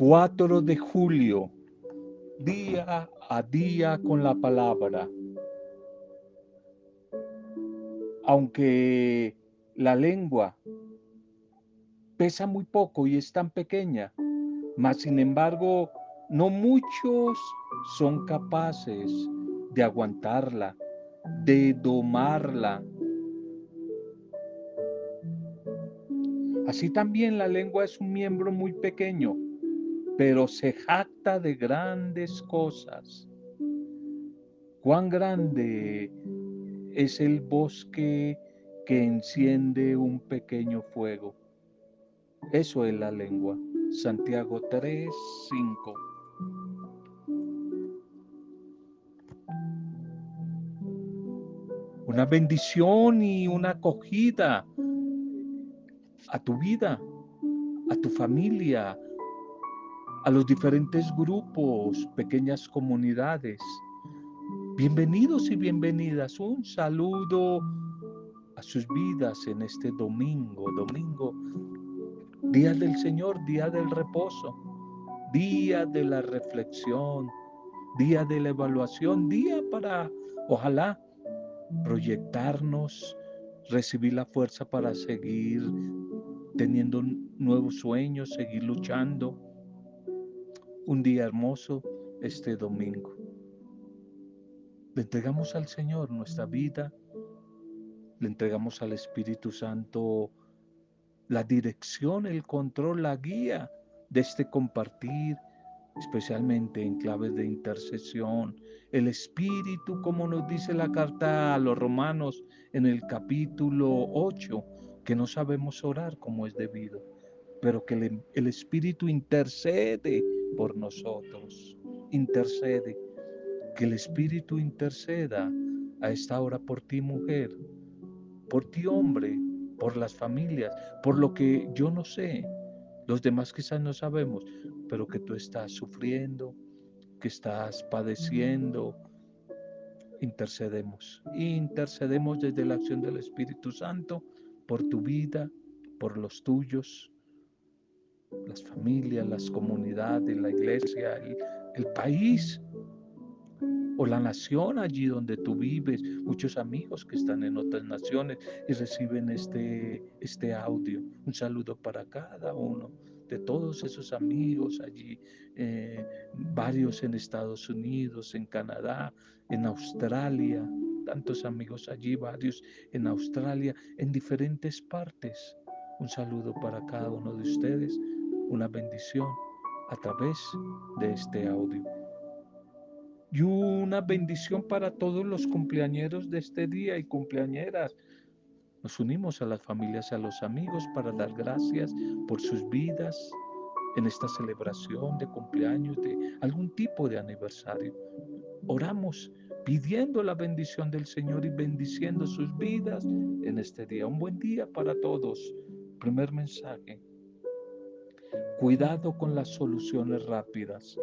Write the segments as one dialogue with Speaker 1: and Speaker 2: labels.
Speaker 1: 4 de julio, día a día con la palabra. Aunque la lengua pesa muy poco y es tan pequeña, mas sin embargo no muchos son capaces de aguantarla, de domarla. Así también la lengua es un miembro muy pequeño, pero se jacta de grandes cosas. Cuán grande es el bosque que enciende un pequeño fuego. Eso es la lengua. Santiago 3, 5. Una bendición y una acogida a tu vida, a tu familia, a los diferentes grupos, pequeñas comunidades. Bienvenidos y bienvenidas. Un saludo a sus vidas en este domingo, domingo, día del Señor, día del reposo, día de la reflexión, día de la evaluación, día para, ojalá, proyectarnos, recibir la fuerza para seguir teniendo nuevos sueños, seguir luchando un día hermoso este domingo. Le entregamos al Señor nuestra vida, le entregamos al Espíritu Santo la dirección, el control, la guía de este compartir, especialmente en claves de intercesión. El Espíritu, como nos dice la carta a los romanos en el capítulo 8, que no sabemos orar como es debido, pero que el, el Espíritu intercede por nosotros. Intercede. Que el Espíritu interceda a esta hora por ti, mujer, por ti, hombre, por las familias, por lo que yo no sé. Los demás quizás no sabemos, pero que tú estás sufriendo, que estás padeciendo. Intercedemos. Intercedemos desde la acción del Espíritu Santo por tu vida, por los tuyos, las familias, las comunidades, la iglesia, el, país o la nación allí donde tú vives, muchos amigos que están en otras naciones y reciben este, este audio. Un saludo para cada uno de todos esos amigos allí, eh, varios en Estados Unidos, en Canadá, en Australia, tantos amigos allí, varios en Australia, en diferentes partes. Un saludo para cada uno de ustedes una bendición a través de este audio. Y una bendición para todos los cumpleañeros de este día y cumpleañeras. Nos unimos a las familias, a los amigos para dar gracias por sus vidas en esta celebración de cumpleaños, de algún tipo de aniversario. Oramos pidiendo la bendición del Señor y bendiciendo sus vidas en este día. Un buen día para todos. Primer mensaje. Cuidado con las soluciones rápidas.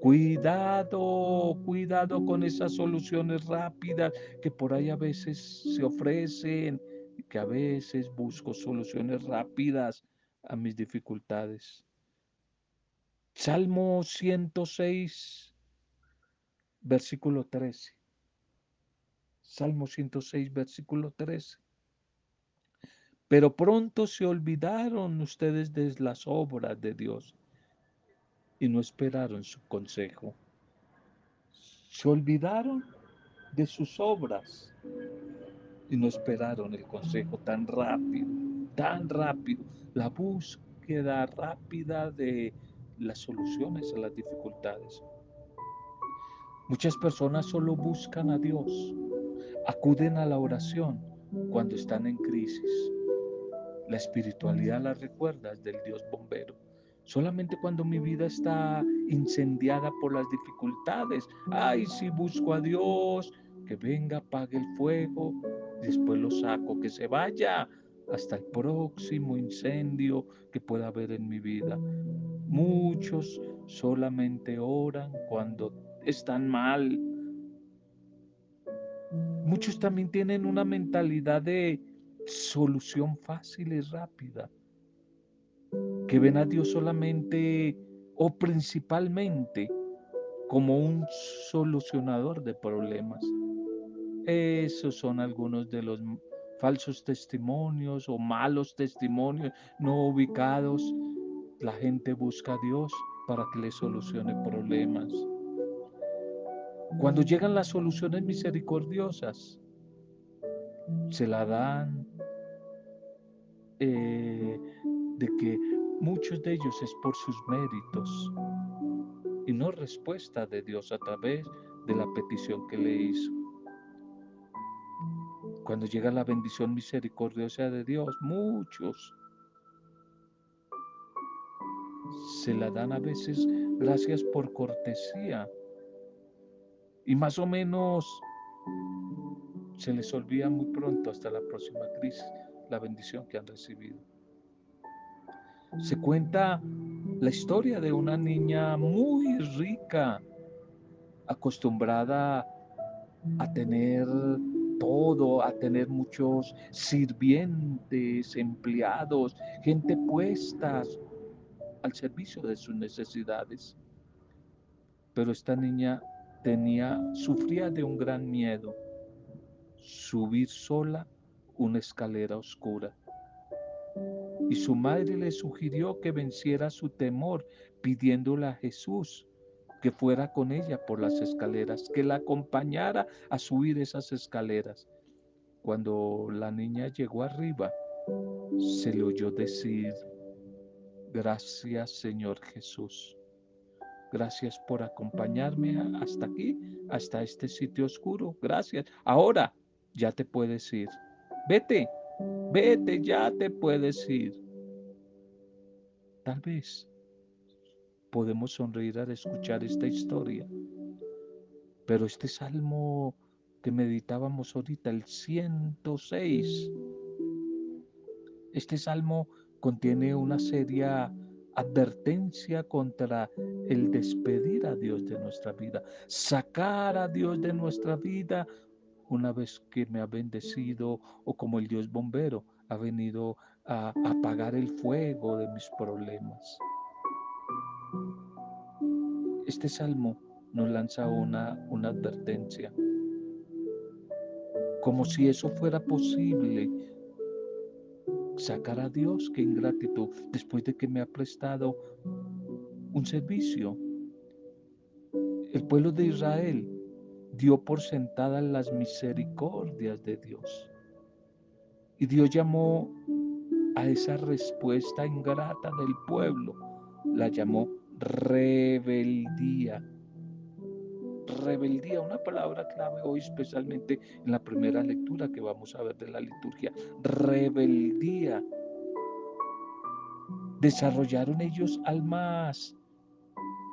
Speaker 1: Cuidado, cuidado con esas soluciones rápidas que por ahí a veces se ofrecen, que a veces busco soluciones rápidas a mis dificultades. Salmo 106, versículo 13. Salmo 106, versículo 13. Pero pronto se olvidaron ustedes de las obras de Dios y no esperaron su consejo. Se olvidaron de sus obras y no esperaron el consejo tan rápido, tan rápido, la búsqueda rápida de las soluciones a las dificultades. Muchas personas solo buscan a Dios, acuden a la oración cuando están en crisis, la espiritualidad la recuerdas del Dios bombero. Solamente cuando mi vida está incendiada por las dificultades. Ay, si busco a Dios, que venga, apague el fuego, después lo saco, que se vaya hasta el próximo incendio que pueda haber en mi vida. Muchos solamente oran cuando están mal. Muchos también tienen una mentalidad de solución fácil y rápida, que ven a Dios solamente o principalmente como un solucionador de problemas. Esos son algunos de los falsos testimonios o malos testimonios no ubicados. La gente busca a Dios para que le solucione problemas. Cuando llegan las soluciones misericordiosas, se la dan eh, de que muchos de ellos es por sus méritos y no respuesta de Dios a través de la petición que le hizo. Cuando llega la bendición misericordiosa de Dios, muchos se la dan a veces gracias por cortesía. Y más o menos se les olvida muy pronto hasta la próxima crisis la bendición que han recibido. Se cuenta la historia de una niña muy rica, acostumbrada a tener todo, a tener muchos sirvientes, empleados, gente puesta al servicio de sus necesidades. Pero esta niña tenía, sufría de un gran miedo, subir sola una escalera oscura. Y su madre le sugirió que venciera su temor pidiéndole a Jesús que fuera con ella por las escaleras, que la acompañara a subir esas escaleras. Cuando la niña llegó arriba, se le oyó decir, gracias Señor Jesús, gracias por acompañarme hasta aquí, hasta este sitio oscuro, gracias. Ahora ya te puedes ir, vete, vete, ya te puedes ir. Tal vez podemos sonreír al escuchar esta historia. Pero este salmo que meditábamos ahorita, el 106, este salmo contiene una seria advertencia contra el despedir a Dios de nuestra vida, sacar a Dios de nuestra vida una vez que me ha bendecido o como el Dios bombero ha venido a apagar el fuego de mis problemas. Este salmo nos lanza una, una advertencia, como si eso fuera posible, sacar a Dios, que ingratitud, después de que me ha prestado un servicio. El pueblo de Israel dio por sentadas las misericordias de Dios. Y Dios llamó a esa respuesta ingrata del pueblo, la llamó rebeldía. Rebeldía, una palabra clave hoy, especialmente en la primera lectura que vamos a ver de la liturgia. Rebeldía. Desarrollaron ellos almas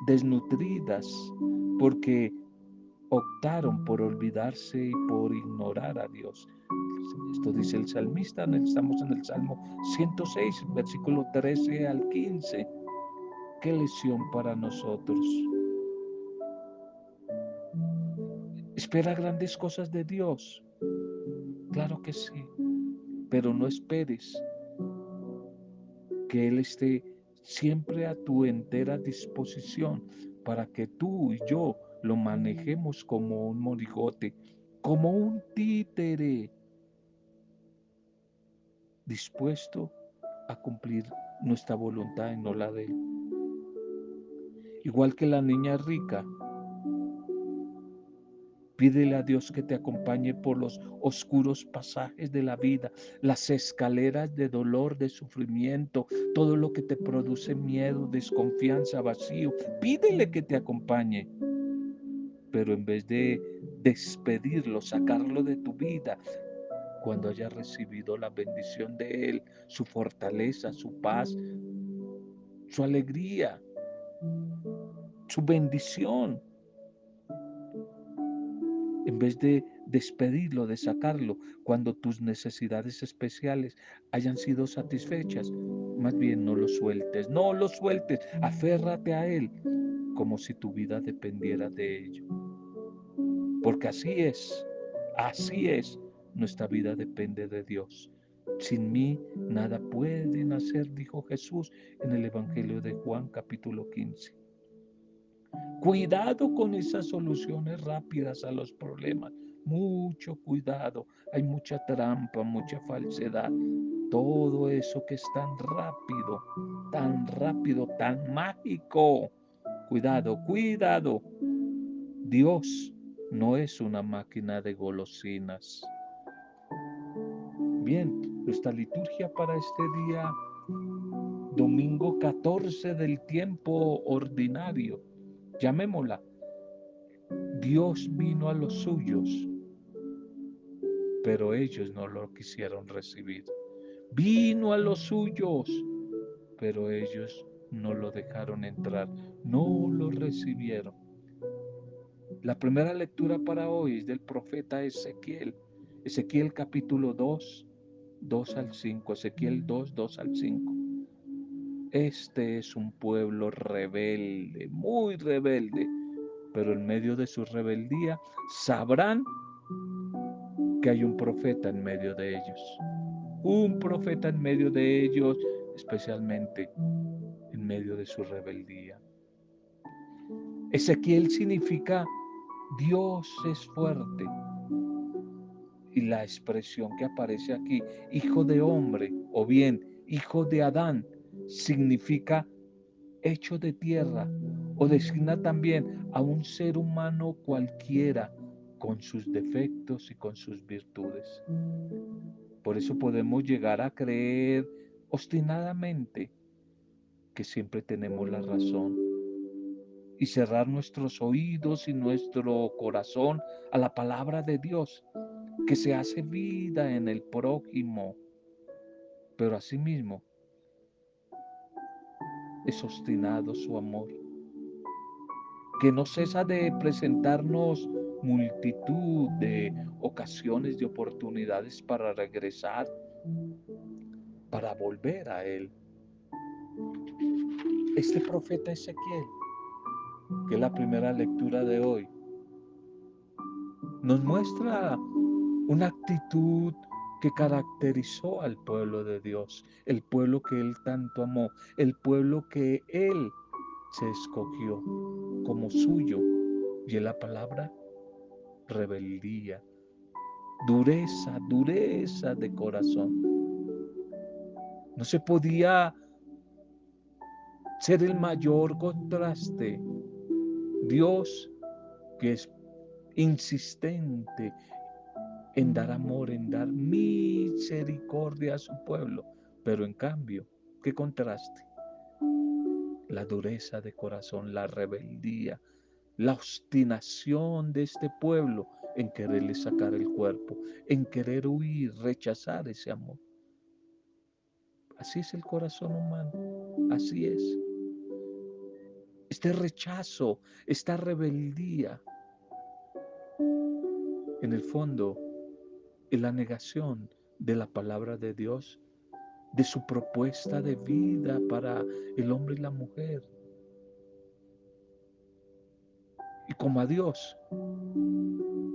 Speaker 1: desnutridas porque optaron por olvidarse y por ignorar a Dios. Esto dice el salmista, estamos en el Salmo 106, versículo 13 al 15 qué lesión para nosotros. Espera grandes cosas de Dios. Claro que sí, pero no esperes que Él esté siempre a tu entera disposición para que tú y yo lo manejemos como un morigote, como un títere, dispuesto a cumplir nuestra voluntad y no la de Él igual que la niña rica. Pídele a Dios que te acompañe por los oscuros pasajes de la vida, las escaleras de dolor, de sufrimiento, todo lo que te produce miedo, desconfianza, vacío. Pídele que te acompañe. Pero en vez de despedirlo, sacarlo de tu vida, cuando hayas recibido la bendición de Él, su fortaleza, su paz, su alegría, su bendición. En vez de despedirlo, de sacarlo, cuando tus necesidades especiales hayan sido satisfechas, más bien no lo sueltes, no lo sueltes, aférrate a Él como si tu vida dependiera de ello. Porque así es, así es, nuestra vida depende de Dios. Sin mí nada pueden hacer, dijo Jesús en el Evangelio de Juan capítulo 15. Cuidado con esas soluciones rápidas a los problemas. Mucho cuidado. Hay mucha trampa, mucha falsedad. Todo eso que es tan rápido, tan rápido, tan mágico. Cuidado, cuidado. Dios no es una máquina de golosinas. Bien, nuestra liturgia para este día, domingo 14 del tiempo ordinario, llamémosla, Dios vino a los suyos, pero ellos no lo quisieron recibir. Vino a los suyos, pero ellos no lo dejaron entrar, no lo recibieron. La primera lectura para hoy es del profeta Ezequiel, Ezequiel capítulo 2, 2 al 5, Ezequiel 2, 2 al 5. Este es un pueblo rebelde, muy rebelde, pero en medio de su rebeldía sabrán que hay un profeta en medio de ellos. Un profeta en medio de ellos, especialmente en medio de su rebeldía. Ezequiel significa Dios es fuerte. Y la expresión que aparece aquí, hijo de hombre o bien hijo de Adán, significa hecho de tierra o designa también a un ser humano cualquiera con sus defectos y con sus virtudes. Por eso podemos llegar a creer obstinadamente que siempre tenemos la razón y cerrar nuestros oídos y nuestro corazón a la palabra de Dios que se hace vida en el prójimo, pero asimismo es obstinado su amor, que no cesa de presentarnos multitud de ocasiones, de oportunidades para regresar, para volver a Él. Este profeta Ezequiel, que es la primera lectura de hoy, nos muestra una actitud que caracterizó al pueblo de Dios, el pueblo que Él tanto amó, el pueblo que Él se escogió como suyo. Y en la palabra, rebeldía, dureza, dureza de corazón. No se podía ser el mayor contraste. Dios, que es insistente en dar amor, en dar misericordia a su pueblo. Pero en cambio, ¿qué contraste? La dureza de corazón, la rebeldía, la obstinación de este pueblo en quererle sacar el cuerpo, en querer huir, rechazar ese amor. Así es el corazón humano, así es. Este rechazo, esta rebeldía, en el fondo y la negación de la palabra de Dios, de su propuesta de vida para el hombre y la mujer. Y como a Dios,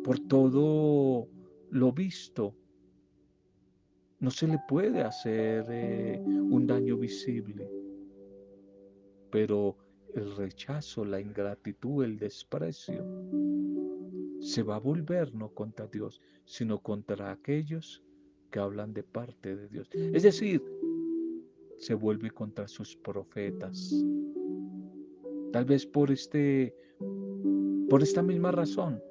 Speaker 1: por todo lo visto, no se le puede hacer eh, un daño visible, pero el rechazo, la ingratitud, el desprecio, se va a volver no contra Dios, sino contra aquellos que hablan de parte de Dios. Es decir, se vuelve contra sus profetas. Tal vez por este por esta misma razón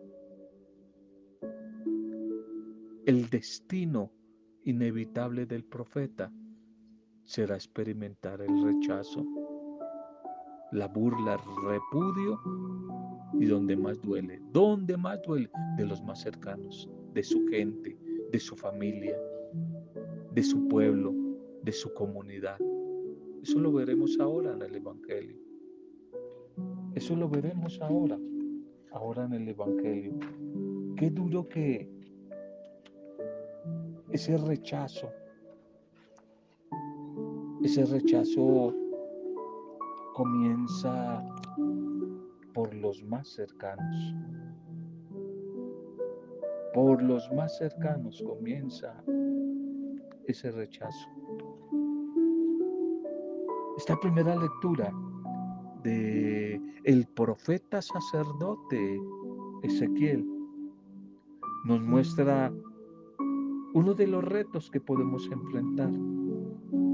Speaker 1: el destino inevitable del profeta será experimentar el rechazo, la burla, repudio y donde más duele, donde más duele, de los más cercanos, de su gente, de su familia, de su pueblo, de su comunidad. Eso lo veremos ahora en el Evangelio. Eso lo veremos ahora, ahora en el Evangelio. Qué duro que ese rechazo, ese rechazo comienza por los más cercanos. Por los más cercanos comienza ese rechazo. Esta primera lectura de el profeta sacerdote Ezequiel nos muestra uno de los retos que podemos enfrentar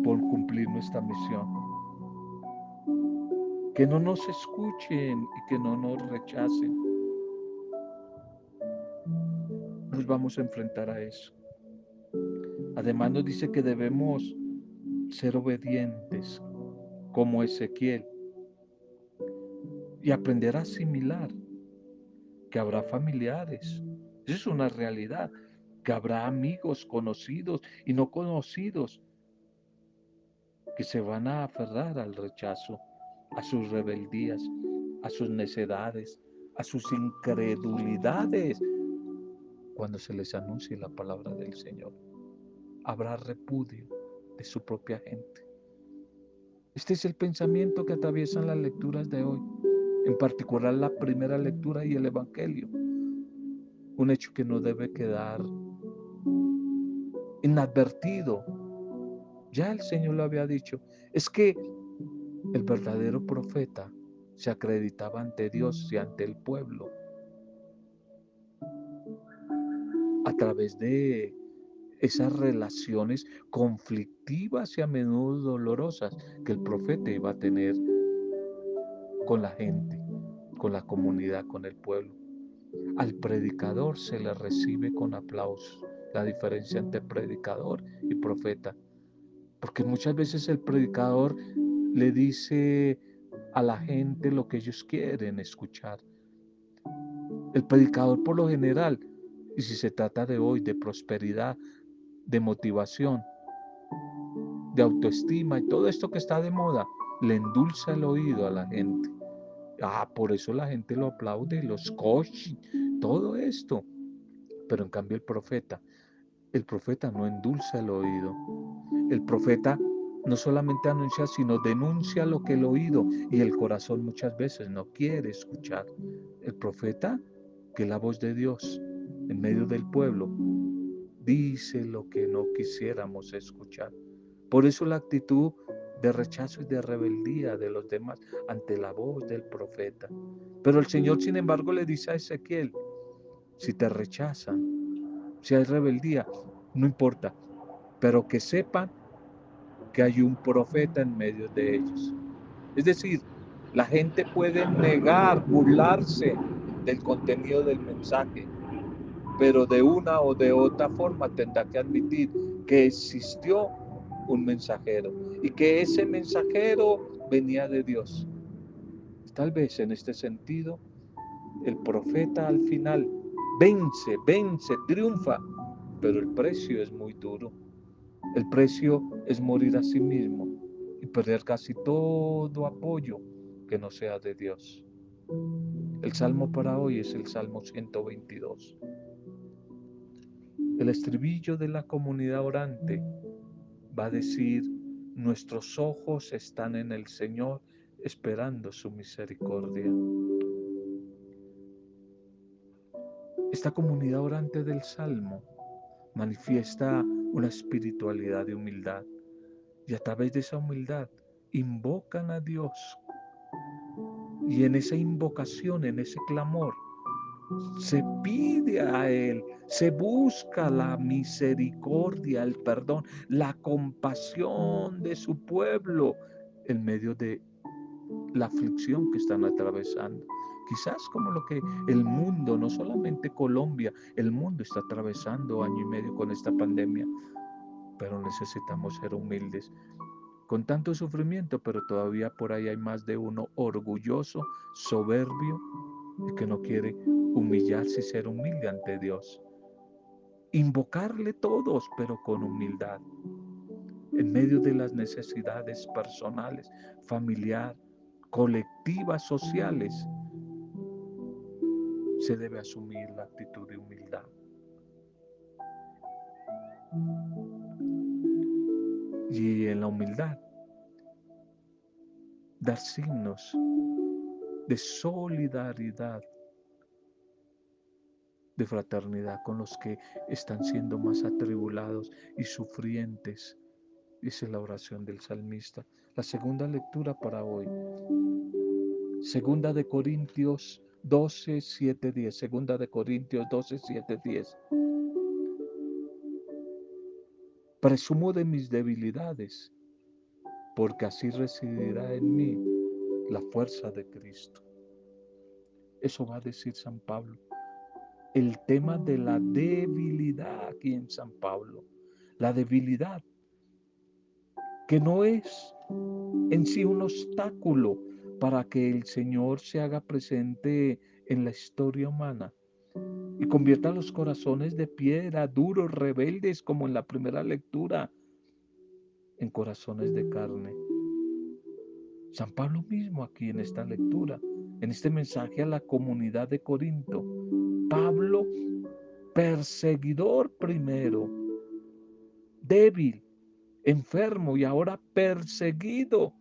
Speaker 1: por cumplir nuestra misión. Que no nos escuchen y que no nos rechacen. Nos vamos a enfrentar a eso. Además nos dice que debemos ser obedientes como Ezequiel y aprender a asimilar que habrá familiares. Eso es una realidad, que habrá amigos conocidos y no conocidos que se van a aferrar al rechazo, a sus rebeldías, a sus necedades, a sus incredulidades cuando se les anuncie la palabra del Señor. Habrá repudio de su propia gente. Este es el pensamiento que atraviesan las lecturas de hoy en particular la primera lectura y el Evangelio. Un hecho que no debe quedar inadvertido. Ya el Señor lo había dicho. Es que el verdadero profeta se acreditaba ante Dios y ante el pueblo a través de esas relaciones conflictivas y a menudo dolorosas que el profeta iba a tener con la gente, con la comunidad, con el pueblo. Al predicador se le recibe con aplausos. La diferencia entre predicador y profeta. Porque muchas veces el predicador le dice a la gente lo que ellos quieren escuchar. El predicador por lo general, y si se trata de hoy, de prosperidad, de motivación, de autoestima y todo esto que está de moda, le endulza el oído a la gente. Ah, por eso la gente lo aplaude, los coach, todo esto. Pero en cambio el profeta, el profeta no endulza el oído. El profeta no solamente anuncia, sino denuncia lo que el oído y el corazón muchas veces no quiere escuchar. El profeta, que la voz de Dios en medio del pueblo, dice lo que no quisiéramos escuchar. Por eso la actitud de rechazo y de rebeldía de los demás ante la voz del profeta. Pero el Señor, sin embargo, le dice a Ezequiel, si te rechazan, si hay rebeldía, no importa, pero que sepan hay un profeta en medio de ellos. Es decir, la gente puede negar, burlarse del contenido del mensaje, pero de una o de otra forma tendrá que admitir que existió un mensajero y que ese mensajero venía de Dios. Tal vez en este sentido, el profeta al final vence, vence, triunfa, pero el precio es muy duro. El precio es morir a sí mismo y perder casi todo apoyo que no sea de Dios. El salmo para hoy es el Salmo 122. El estribillo de la comunidad orante va a decir, nuestros ojos están en el Señor esperando su misericordia. Esta comunidad orante del Salmo manifiesta una espiritualidad de humildad y a través de esa humildad invocan a Dios. Y en esa invocación, en ese clamor, se pide a Él, se busca la misericordia, el perdón, la compasión de su pueblo en medio de la aflicción que están atravesando. Quizás como lo que el mundo, no solamente Colombia, el mundo está atravesando año y medio con esta pandemia, pero necesitamos ser humildes. Con tanto sufrimiento, pero todavía por ahí hay más de uno orgulloso, soberbio que no quiere humillarse y ser humilde ante Dios. Invocarle todos, pero con humildad. En medio de las necesidades personales, familiar, colectivas, sociales, se debe asumir la actitud de humildad. Y en la humildad, dar signos de solidaridad, de fraternidad con los que están siendo más atribulados y sufrientes. Dice la oración del salmista. La segunda lectura para hoy Segunda de Corintios 12, 7, 10. Segunda de Corintios 12, 7, 10. Presumo de mis debilidades, porque así residirá en mí la fuerza de Cristo. Eso va a decir San Pablo. El tema de la debilidad aquí en San Pablo. La debilidad que no es en sí un obstáculo para que el Señor se haga presente en la historia humana y convierta los corazones de piedra, duros, rebeldes, como en la primera lectura, en corazones de carne. San Pablo mismo aquí en esta lectura, en este mensaje a la comunidad de Corinto, Pablo, perseguidor primero, débil, enfermo y ahora perseguido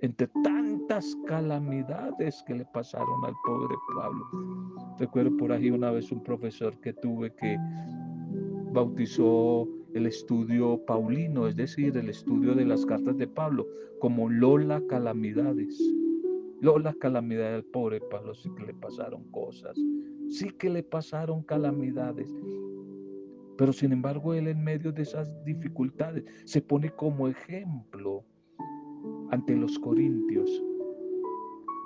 Speaker 1: entre tantas calamidades que le pasaron al pobre Pablo. Recuerdo por ahí una vez un profesor que tuve que bautizó el estudio paulino, es decir, el estudio de las cartas de Pablo, como Lola Calamidades. Lola Calamidades al pobre Pablo sí que le pasaron cosas, sí que le pasaron calamidades. Pero sin embargo, él en medio de esas dificultades se pone como ejemplo ante los corintios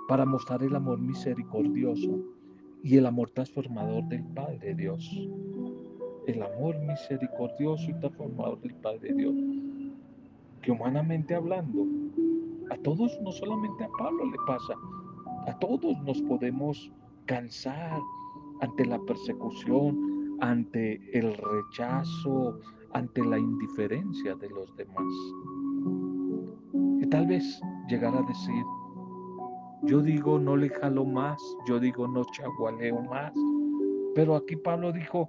Speaker 1: para mostrar el amor misericordioso y el amor transformador del Padre Dios. El amor misericordioso y transformador del Padre Dios. Que humanamente hablando, a todos, no solamente a Pablo le pasa, a todos nos podemos cansar ante la persecución, ante el rechazo, ante la indiferencia de los demás tal vez llegar a decir, yo digo no le jalo más, yo digo no chagualeo más, pero aquí Pablo dijo,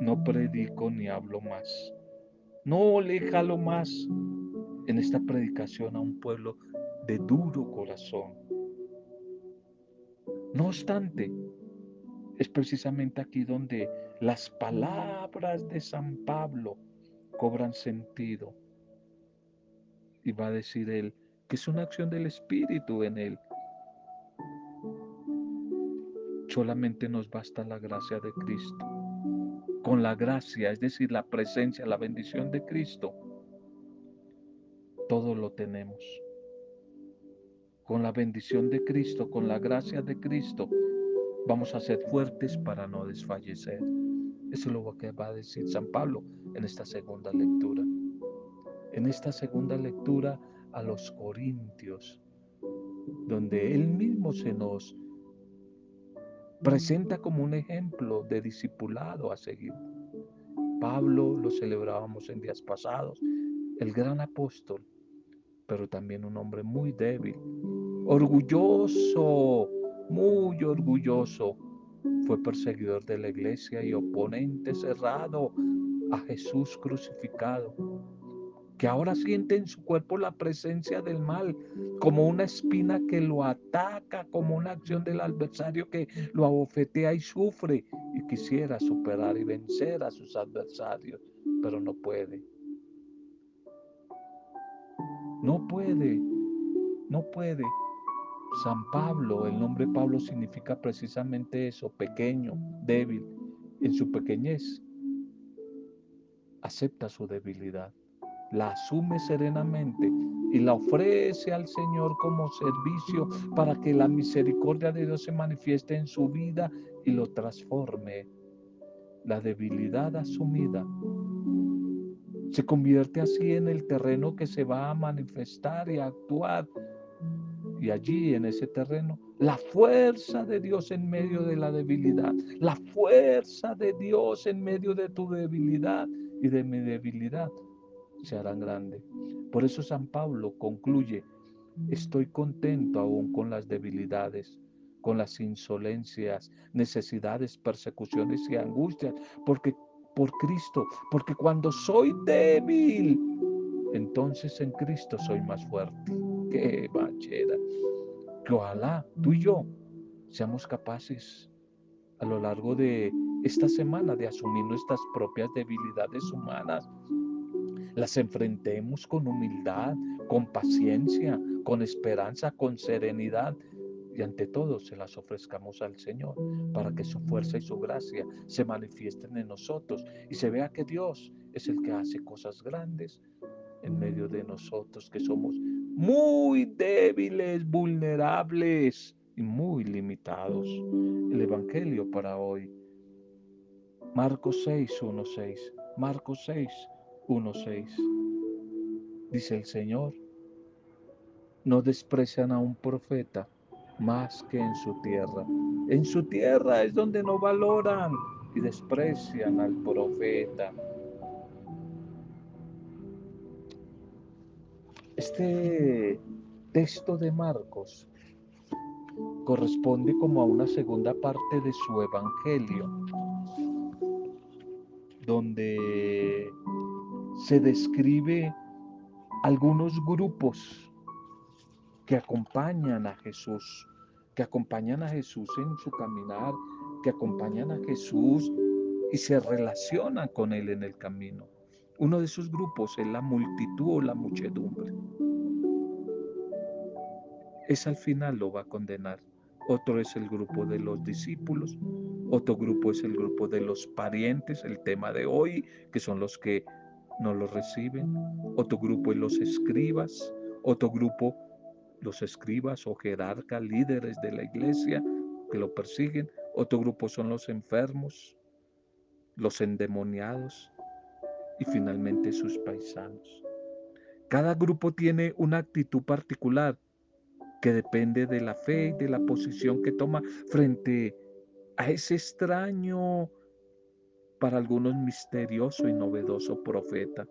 Speaker 1: no predico ni hablo más, no le jalo más en esta predicación a un pueblo de duro corazón. No obstante, es precisamente aquí donde las palabras de San Pablo cobran sentido y va a decir él que es una acción del Espíritu en él. Solamente nos basta la gracia de Cristo. Con la gracia, es decir, la presencia, la bendición de Cristo, todo lo tenemos. Con la bendición de Cristo, con la gracia de Cristo, vamos a ser fuertes para no desfallecer. Eso es lo que va a decir San Pablo en esta segunda lectura en esta segunda lectura a los Corintios, donde Él mismo se nos presenta como un ejemplo de discipulado a seguir. Pablo lo celebrábamos en días pasados, el gran apóstol, pero también un hombre muy débil, orgulloso, muy orgulloso. Fue perseguidor de la iglesia y oponente cerrado a Jesús crucificado que ahora siente en su cuerpo la presencia del mal, como una espina que lo ataca, como una acción del adversario que lo abofetea y sufre, y quisiera superar y vencer a sus adversarios, pero no puede. No puede, no puede. San Pablo, el nombre Pablo significa precisamente eso, pequeño, débil. En su pequeñez, acepta su debilidad la asume serenamente y la ofrece al Señor como servicio para que la misericordia de Dios se manifieste en su vida y lo transforme. La debilidad asumida se convierte así en el terreno que se va a manifestar y actuar. Y allí en ese terreno, la fuerza de Dios en medio de la debilidad, la fuerza de Dios en medio de tu debilidad y de mi debilidad se harán grandes. Por eso San Pablo concluye, estoy contento aún con las debilidades, con las insolencias, necesidades, persecuciones y angustias, porque por Cristo, porque cuando soy débil, entonces en Cristo soy más fuerte. Qué bachera. Que ojalá tú y yo seamos capaces a lo largo de esta semana de asumir nuestras propias debilidades humanas las enfrentemos con humildad, con paciencia, con esperanza, con serenidad y ante todo se las ofrezcamos al Señor para que su fuerza y su gracia se manifiesten en nosotros y se vea que Dios es el que hace cosas grandes en medio de nosotros que somos muy débiles, vulnerables y muy limitados. El Evangelio para hoy. Marcos 6, 1, 6. Marcos 6, 1, 6. Dice el Señor, no desprecian a un profeta más que en su tierra. En su tierra es donde no valoran y desprecian al profeta. Este texto de Marcos corresponde como a una segunda parte de su evangelio, donde se describe algunos grupos que acompañan a Jesús, que acompañan a Jesús en su caminar, que acompañan a Jesús y se relacionan con Él en el camino. Uno de esos grupos es la multitud o la muchedumbre. Es al final lo va a condenar. Otro es el grupo de los discípulos. Otro grupo es el grupo de los parientes, el tema de hoy, que son los que no lo reciben. Otro grupo los escribas. Otro grupo los escribas o jerarcas, líderes de la iglesia que lo persiguen. Otro grupo son los enfermos, los endemoniados y finalmente sus paisanos. Cada grupo tiene una actitud particular que depende de la fe y de la posición que toma frente a ese extraño, para algunos misterioso y novedoso profeta.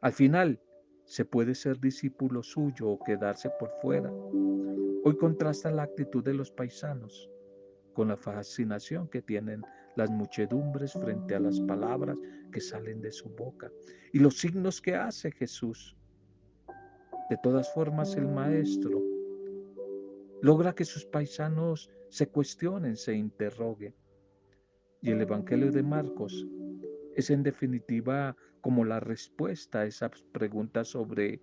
Speaker 1: Al final, se puede ser discípulo suyo o quedarse por fuera. Hoy contrasta la actitud de los paisanos con la fascinación que tienen las muchedumbres frente a las palabras que salen de su boca y los signos que hace Jesús. De todas formas, el Maestro logra que sus paisanos se cuestionen, se interroguen. Y el Evangelio de Marcos es en definitiva como la respuesta a esas preguntas sobre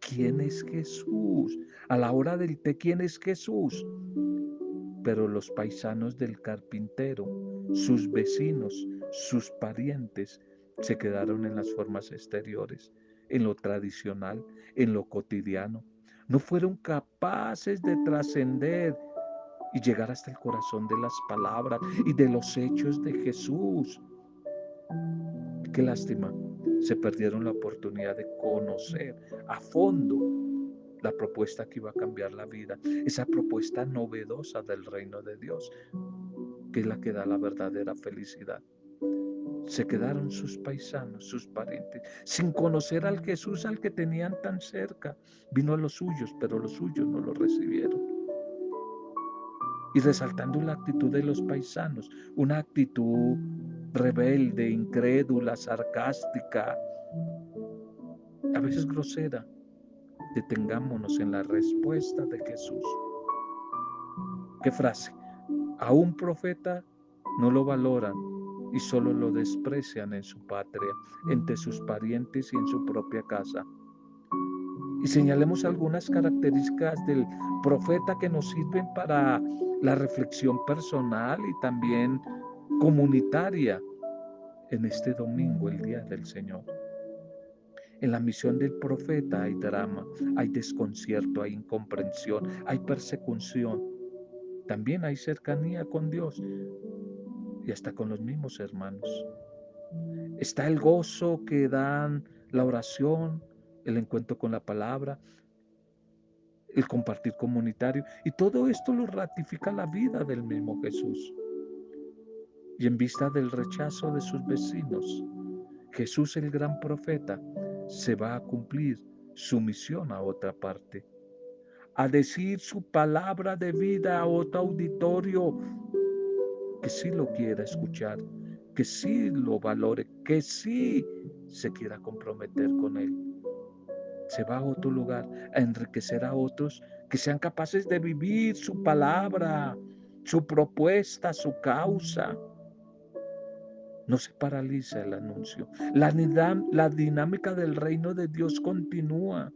Speaker 1: quién es Jesús. A la hora del té, ¿quién es Jesús? Pero los paisanos del carpintero, sus vecinos, sus parientes, se quedaron en las formas exteriores, en lo tradicional, en lo cotidiano. No fueron capaces de trascender y llegar hasta el corazón de las palabras y de los hechos de Jesús. Qué lástima, se perdieron la oportunidad de conocer a fondo la propuesta que iba a cambiar la vida, esa propuesta novedosa del reino de Dios, que es la que da la verdadera felicidad. Se quedaron sus paisanos, sus parientes, sin conocer al Jesús al que tenían tan cerca. Vino a los suyos, pero los suyos no lo recibieron. Y resaltando la actitud de los paisanos, una actitud rebelde, incrédula, sarcástica, a veces grosera, detengámonos en la respuesta de Jesús. ¿Qué frase? A un profeta no lo valoran y solo lo desprecian en su patria, entre sus parientes y en su propia casa. Y señalemos algunas características del profeta que nos sirven para la reflexión personal y también comunitaria en este domingo, el día del Señor. En la misión del profeta hay drama, hay desconcierto, hay incomprensión, hay persecución. También hay cercanía con Dios y hasta con los mismos hermanos. Está el gozo que dan la oración, el encuentro con la palabra, el compartir comunitario. Y todo esto lo ratifica la vida del mismo Jesús. Y en vista del rechazo de sus vecinos, Jesús el gran profeta se va a cumplir su misión a otra parte, a decir su palabra de vida a otro auditorio que sí lo quiera escuchar, que sí lo valore, que sí se quiera comprometer con él. Se va a otro lugar a enriquecer a otros que sean capaces de vivir su palabra, su propuesta, su causa no se paraliza el anuncio. La, dinámica del reino de Dios continúa.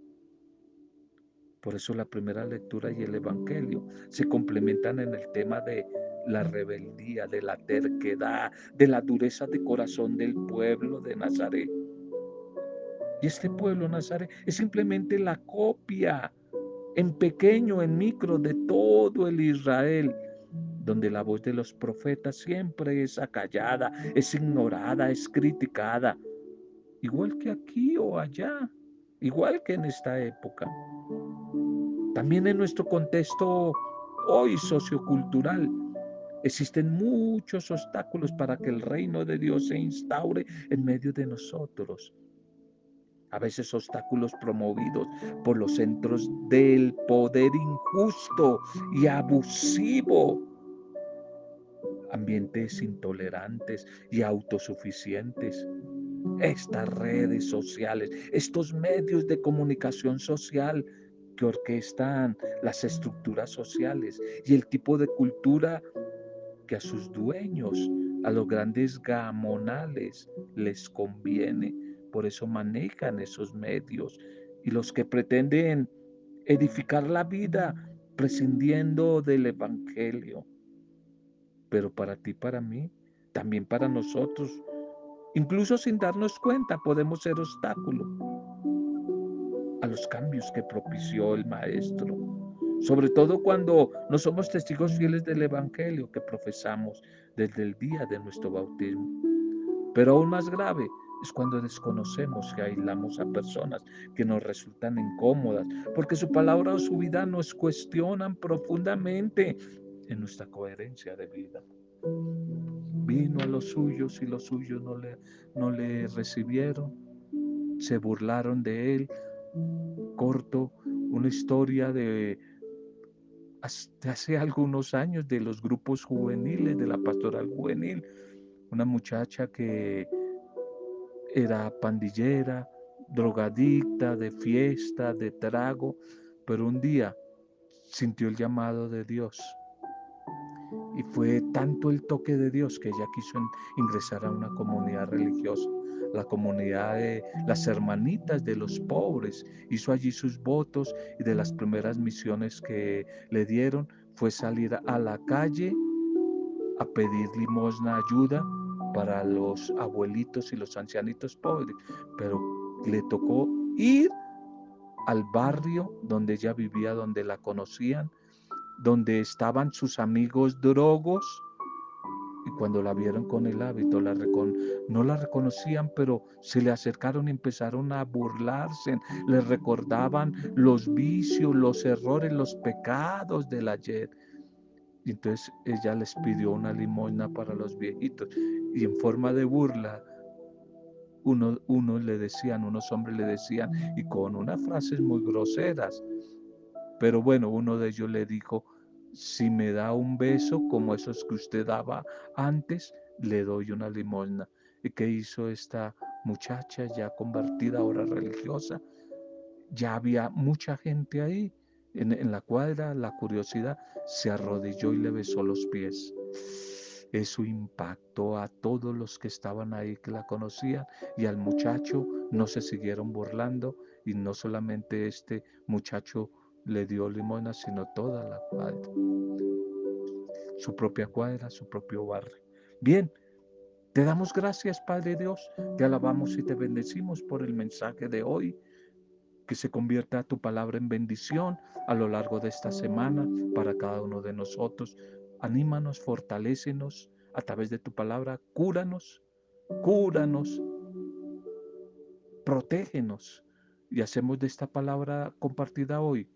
Speaker 1: Por eso la primera lectura y el Evangelio se complementan en el tema de la rebeldía, de la terquedad, de la dureza de corazón del pueblo de Nazaret. Este pueblo Nazaret es simplemente la copia en pequeño, en micro, de todo el Israel, donde la voz de los profetas siempre es acallada, es ignorada, es criticada, igual que aquí o allá, igual que en esta época. También en nuestro contexto hoy sociocultural, Existen muchos obstáculos para que el reino de Dios se instaure en medio de nosotros. A veces obstáculos promovidos por los centros del poder injusto y abusivo. Ambientes intolerantes y autosuficientes. Estas redes sociales, estos medios de comunicación social que orquestan las estructuras sociales y el tipo de cultura que a sus dueños, a los grandes gamonales, les conviene. Por eso manejan esos medios. Y los que pretenden edificar la vida prescindiendo del Evangelio. Pero para ti, para mí, también para nosotros, incluso sin darnos cuenta, podemos ser obstáculo a los cambios que propició el Maestro sobre todo cuando no somos testigos fieles del Evangelio que profesamos desde el día de nuestro bautismo. Pero aún más grave es cuando desconocemos que aislamos a personas que nos resultan incómodas, porque su palabra o su vida nos cuestionan profundamente en nuestra coherencia de vida. Vino a los suyos y los suyos no le, no le recibieron, se burlaron de él. Corto, una historia de hace algunos años de los grupos juveniles, de la pastoral juvenil, una muchacha que era pandillera, drogadicta, de fiesta, de trago, pero un día sintió el llamado de Dios. Y fue tanto el toque de Dios que ella quiso ingresar a una comunidad religiosa la comunidad de las hermanitas de los pobres. Hizo allí sus votos y de las primeras misiones que le dieron fue salir a la calle a pedir limosna, ayuda para los abuelitos y los ancianitos pobres. Pero le tocó ir al barrio donde ella vivía, donde la conocían, donde estaban sus amigos drogos y cuando la vieron con el hábito, la no la reconocían, pero se le acercaron y empezaron a burlarse, le recordaban los vicios, los errores, los pecados del ayer. Y entonces ella les pidió una limosna para los viejitos y en forma de burla, uno, unos le decían, unos hombres le decían, y con unas frases muy groseras, pero bueno, uno de ellos le dijo, si me da un beso como esos que usted daba antes, le doy una limosna. ¿Y qué hizo esta muchacha ya convertida ahora religiosa? Ya había mucha gente ahí en, la cuadra, la curiosidad se arrodilló y le besó los pies. Eso impactó a todos los que estaban ahí que la conocían y al muchacho no se siguieron burlando y no solamente este muchacho le dio limona, sino toda la cuadra. Su propia cuadra, su propio barrio. Bien, te damos gracias, Padre Dios. Te alabamos y te bendecimos por el mensaje de hoy. Que se convierta tu palabra en bendición a lo largo de esta semana para cada uno de nosotros. Anímanos, fortalécenos a través de tu palabra. Cúranos, cúranos, protégenos. Y hacemos de esta palabra compartida hoy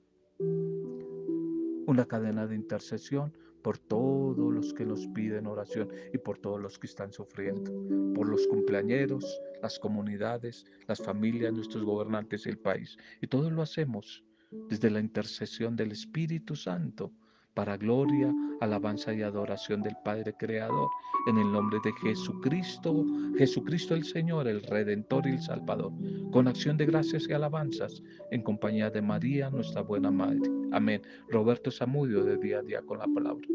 Speaker 1: una cadena de intercesión por todos los que nos piden oración y por todos los que están sufriendo, por los cumpleañeros, las comunidades, las familias, nuestros gobernantes y el país. Y todo lo hacemos desde la intercesión del Espíritu Santo para gloria, alabanza y adoración del Padre Creador, en el nombre de Jesucristo, Jesucristo el Señor, el Redentor y el Salvador, con acción de gracias y alabanzas, en compañía de María, nuestra buena Madre. Amén. Roberto Samudio, de día a día con la palabra.